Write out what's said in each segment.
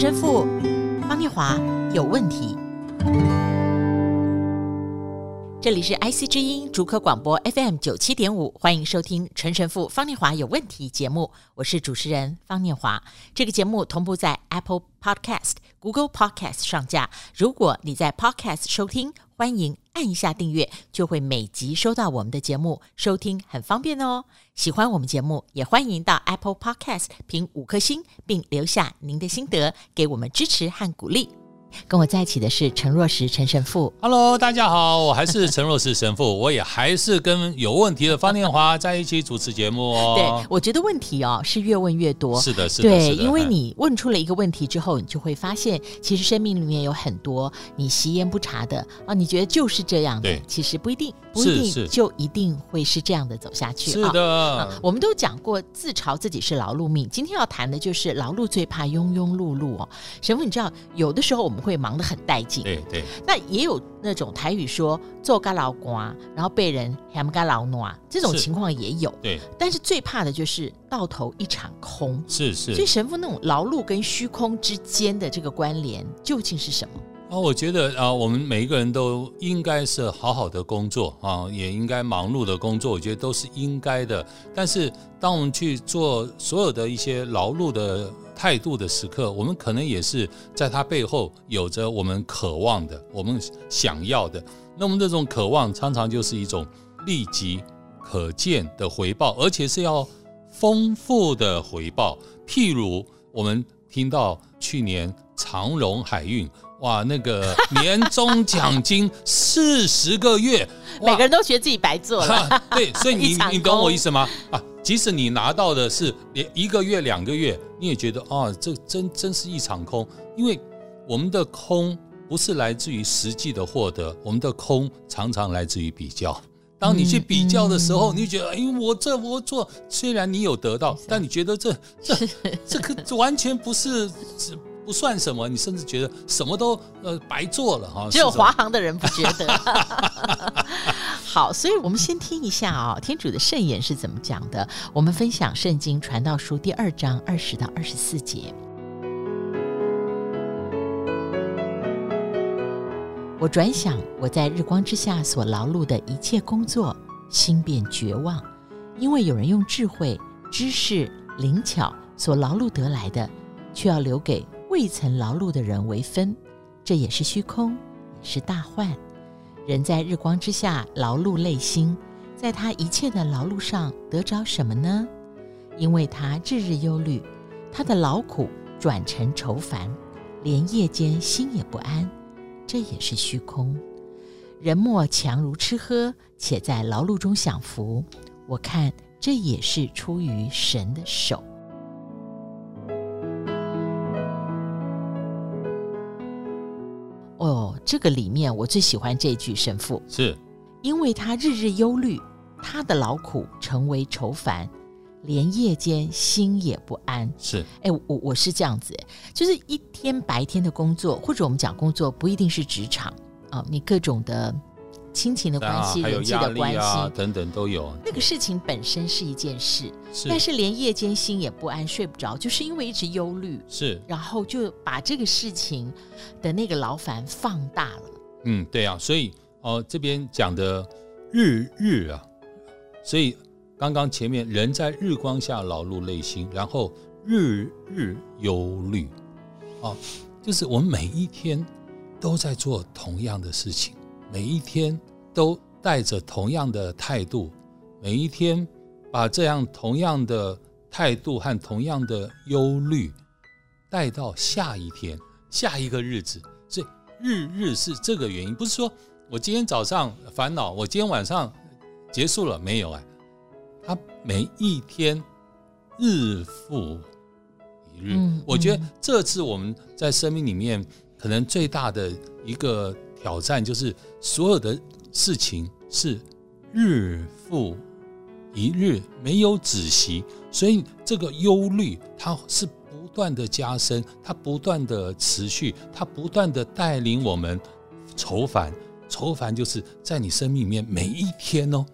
陈神父方念华有问题。这里是 IC 之音主科广播 FM 九七点五，欢迎收听陈神父方念华有问题节目，我是主持人方念华。这个节目同步在 Apple Podcast、Google Podcast 上架。如果你在 Podcast 收听，欢迎按一下订阅，就会每集收到我们的节目，收听很方便哦。喜欢我们节目，也欢迎到 Apple Podcast 评五颗星，并留下您的心得，给我们支持和鼓励。跟我在一起的是陈若石陈神父。Hello，大家好，我还是陈若石神父，我也还是跟有问题的方念华在一起主持节目哦。对，我觉得问题哦是越问越多。是的，是的，对，因为你问出了一个问题之后，你就会发现，其实生命里面有很多你习焉不察的啊，你觉得就是这样的，对，其实不一定，不一定就一定会是这样的走下去。是的，啊，我们都讲过自嘲自己是劳碌命，今天要谈的就是劳碌最怕庸庸碌碌哦。神父，你知道有的时候我们会忙得很带劲，对对，那也有那种台语说做干劳瓜，然后被人喊干劳暖，这种情况也有。对，但是最怕的就是到头一场空。是是，所以神父那种劳碌跟虚空之间的这个关联究竟是什么？啊，我觉得啊，我们每一个人都应该是好好的工作啊，也应该忙碌的工作，我觉得都是应该的。但是当我们去做所有的一些劳碌的态度的时刻，我们可能也是在他背后有着我们渴望的、我们想要的。那么这种渴望常常就是一种立即可见的回报，而且是要丰富的回报。譬如我们听到去年长荣海运，哇，那个年终奖金四十个月，每个人都觉得自己白做了。对，所以你你懂我意思吗？啊。即使你拿到的是连一个月、两个月，你也觉得啊，这真真是一场空。因为我们的空不是来自于实际的获得，我们的空常常来自于比较。当你去比较的时候，你觉得，哎，我这我做，虽然你有得到，但你觉得这这 这个完全不是不算什么，你甚至觉得什么都呃白做了哈。只有华航的人不觉得。好，所以我们先听一下啊、哦，天主的圣言是怎么讲的？我们分享《圣经传道书》第二章二十到二十四节。我转想我在日光之下所劳碌的一切工作，心便绝望，因为有人用智慧、知识、灵巧所劳碌得来的，却要留给未曾劳碌的人为分，这也是虚空，也是大患。人在日光之下劳碌累心，在他一切的劳碌上得着什么呢？因为他日日忧虑，他的劳苦转成愁烦，连夜间心也不安，这也是虚空。人莫强如吃喝，且在劳碌中享福，我看这也是出于神的手。这个里面我最喜欢这句神父，是因为他日日忧虑，他的劳苦成为愁烦，连夜间心也不安。是，哎，我我是这样子，就是一天白天的工作，或者我们讲工作不一定是职场啊，你各种的。亲情的关系、人际的关系、啊、等等都有。那个事情本身是一件事，是但是连夜间心也不安、睡不着，就是因为一直忧虑。是，然后就把这个事情的那个劳烦放大了。嗯，对啊，所以哦、呃，这边讲的日日啊，所以刚刚前面人在日光下劳碌累心，然后日日忧虑，啊，就是我们每一天都在做同样的事情。每一天都带着同样的态度，每一天把这样同样的态度和同样的忧虑带到下一天、下一个日子。所以日日是这个原因，不是说我今天早上烦恼，我今天晚上结束了没有啊？他每一天日复一日。我觉得这次我们在生命里面可能最大的一个。挑战就是所有的事情是日复一日，没有止息，所以这个忧虑它是不断的加深，它不断的持续，它不断的带领我们愁烦。愁烦就是在你生命里面每一天哦，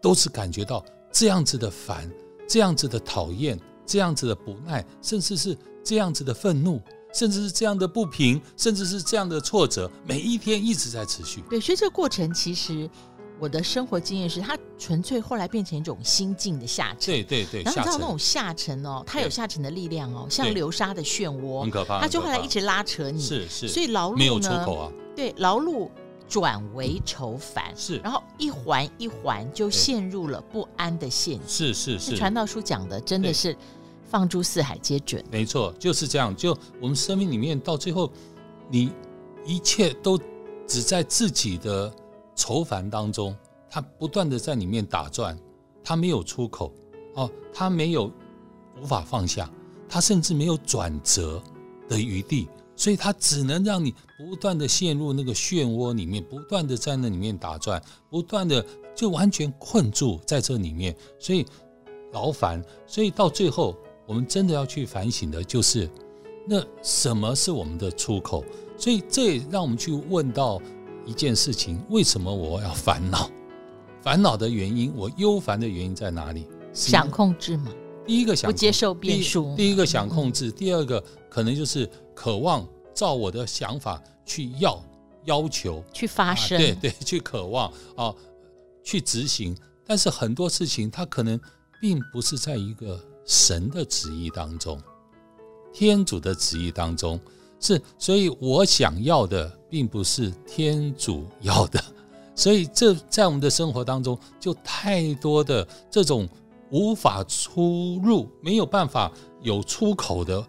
都是感觉到这样子的烦，这样子的讨厌，这样子的不耐，甚至是这样子的愤怒。甚至是这样的不平，甚至是这样的挫折，每一天一直在持续。对，所以这个过程其实我的生活经验是，它纯粹后来变成一种心境的下沉。对对对，然后你知道那种下沉哦，它有下沉的力量哦，像流沙的漩涡，很可怕。它就后来一直拉扯你，是是。所以劳碌呢，没有出口啊。对，劳碌转为愁烦，是，然后一环一环就陷入了不安的陷阱。是是是。传道书讲的真的是。放诸四海皆准，没错，就是这样。就我们生命里面，到最后，你一切都只在自己的愁烦当中，他不断的在里面打转，他没有出口哦，他没有无法放下，他甚至没有转折的余地，所以他只能让你不断的陷入那个漩涡里面，不断的在那里面打转，不断的就完全困住在这里面，所以劳烦，所以到最后。我们真的要去反省的，就是那什么是我们的出口？所以这也让我们去问到一件事情：为什么我要烦恼？烦恼的原因，我忧烦的原因在哪里？想控制吗？第一个想不接受变数，第一个想控制，第二个可能就是渴望照我的想法去要要求去发生，对 对，去渴望啊，去执行。但是很多事情，它可能并不是在一个。神的旨意当中，天主的旨意当中是，所以我想要的并不是天主要的，所以这在我们的生活当中就太多的这种无法出入、没有办法有出口的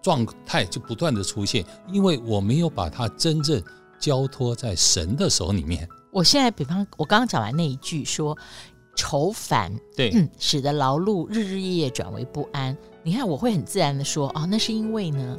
状态就不断的出现，因为我没有把它真正交托在神的手里面。我现在，比方我刚刚讲完那一句说。愁烦，对，嗯，使得劳碌日日夜夜转为不安。你看，我会很自然的说，哦，那是因为呢，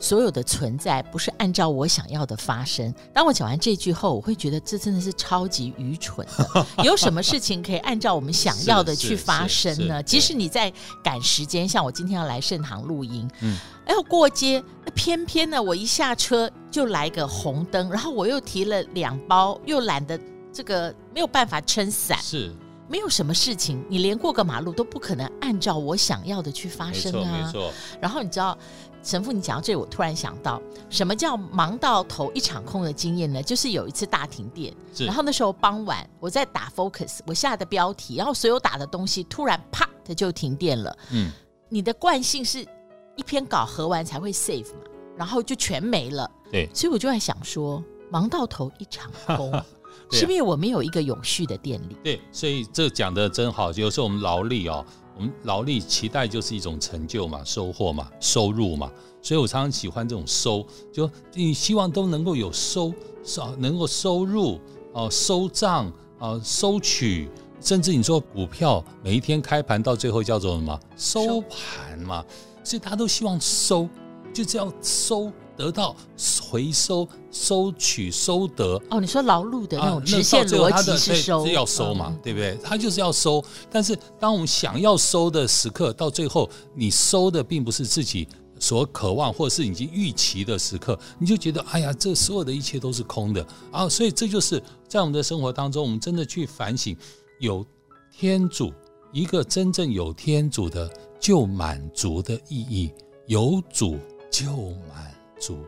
所有的存在不是按照我想要的发生。当我讲完这句后，我会觉得这真的是超级愚蠢的。有什么事情可以按照我们想要的去发生呢？即使你在赶时间，像我今天要来盛堂录音，嗯，要过街，那偏偏呢，我一下车就来个红灯，然后我又提了两包，又懒得这个没有办法撑伞，是。没有什么事情，你连过个马路都不可能按照我想要的去发生啊！没错，没错。然后你知道，神父，你讲到这里，我突然想到，什么叫忙到头一场空的经验呢？就是有一次大停电，然后那时候傍晚，我在打 Focus，我下的标题，然后所有打的东西突然啪的就停电了。嗯，你的惯性是一篇稿合完才会 save 嘛，然后就全没了。对，所以我就在想说，忙到头一场空。是因为我们有一个永续的电力？对，所以这讲的真好。有时候我们劳力哦，我们劳力期待就是一种成就嘛，收获嘛，收入嘛。所以我常常喜欢这种收，就你希望都能够有收，收能够收入哦，收账啊，收取，甚至你说股票每一天开盘到最后叫做什么？收盘嘛。所以大家都希望收，就这样收。得到回收、收取、收得哦，你说劳碌的那种直线逻辑是收，是要收嘛，对不对？他就是要收，但是当我们想要收的时刻，到最后你收的并不是自己所渴望或者是已经预期的时刻，你就觉得哎呀，这所有的一切都是空的啊！所以这就是在我们的生活当中，我们真的去反省，有天主一个真正有天主的就满足的意义，有主就满。主，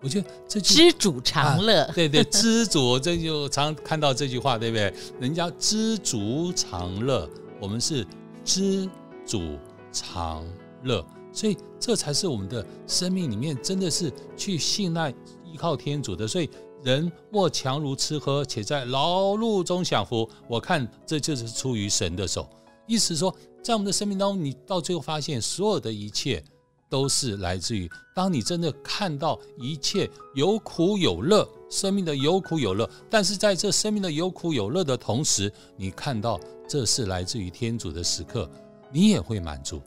我觉得这句知足常乐，啊，对对，知足，这就常看到这句话，对不对？人家知足常乐，我们是知足常乐，所以这才是我们的生命里面真的是去信赖依靠天主的。所以人莫强如吃喝，且在劳碌中享福。我看这就是出于神的手，意思说，在我们的生命当中，你到最后发现所有的一切。都是来自于，当你真的看到一切有苦有乐，生命的有苦有乐，但是在这生命的有苦有乐的同时，你看到这是来自于天主的时刻，你也会满足。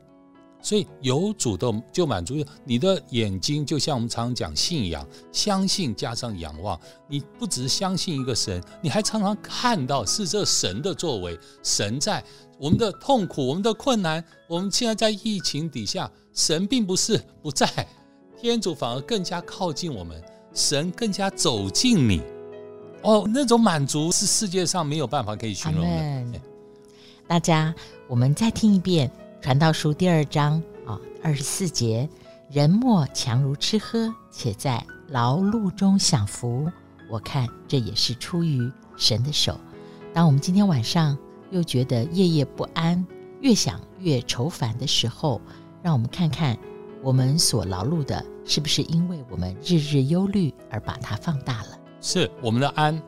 所以有主的就满足，你的眼睛就像我们常常讲信仰，相信加上仰望，你不只是相信一个神，你还常常看到是这神的作为，神在我们的痛苦、我们的困难，我们现在在疫情底下。神并不是不在，天主反而更加靠近我们，神更加走近你，哦，那种满足是世界上没有办法可以形容的。大家，我们再听一遍《传道书》第二章啊，二十四节，人莫强如吃喝，且在劳碌中享福。我看这也是出于神的手。当我们今天晚上又觉得夜夜不安，越想越愁烦的时候，让我们看看我们所劳碌的，是不是因为我们日日忧虑而把它放大了？是我们的安。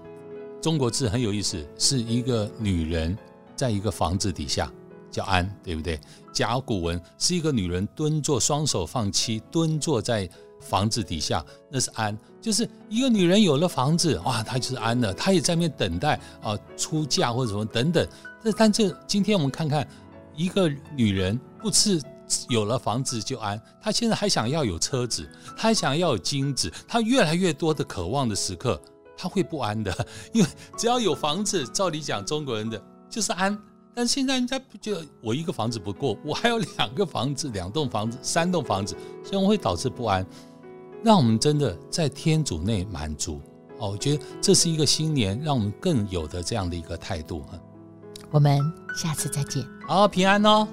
中国字很有意思，是一个女人在一个房子底下叫安，对不对？甲骨文是一个女人蹲坐，双手放膝，蹲坐在房子底下，那是安。就是一个女人有了房子，哇，她就是安了，她也在那边等待啊出嫁或者什么等等。这但这今天我们看看，一个女人不是有了房子就安，她现在还想要有车子，她还想要有金子，她越来越多的渴望的时刻，她会不安的，因为只要有房子，照理讲中国人的就是安。但现在人家不觉得我一个房子不够，我还有两个房子、两栋房子、三栋房子，所以会导致不安。让我们真的在天主内满足哦，我觉得这是一个新年让我们更有的这样的一个态度。我们下次再见，好，平安哦。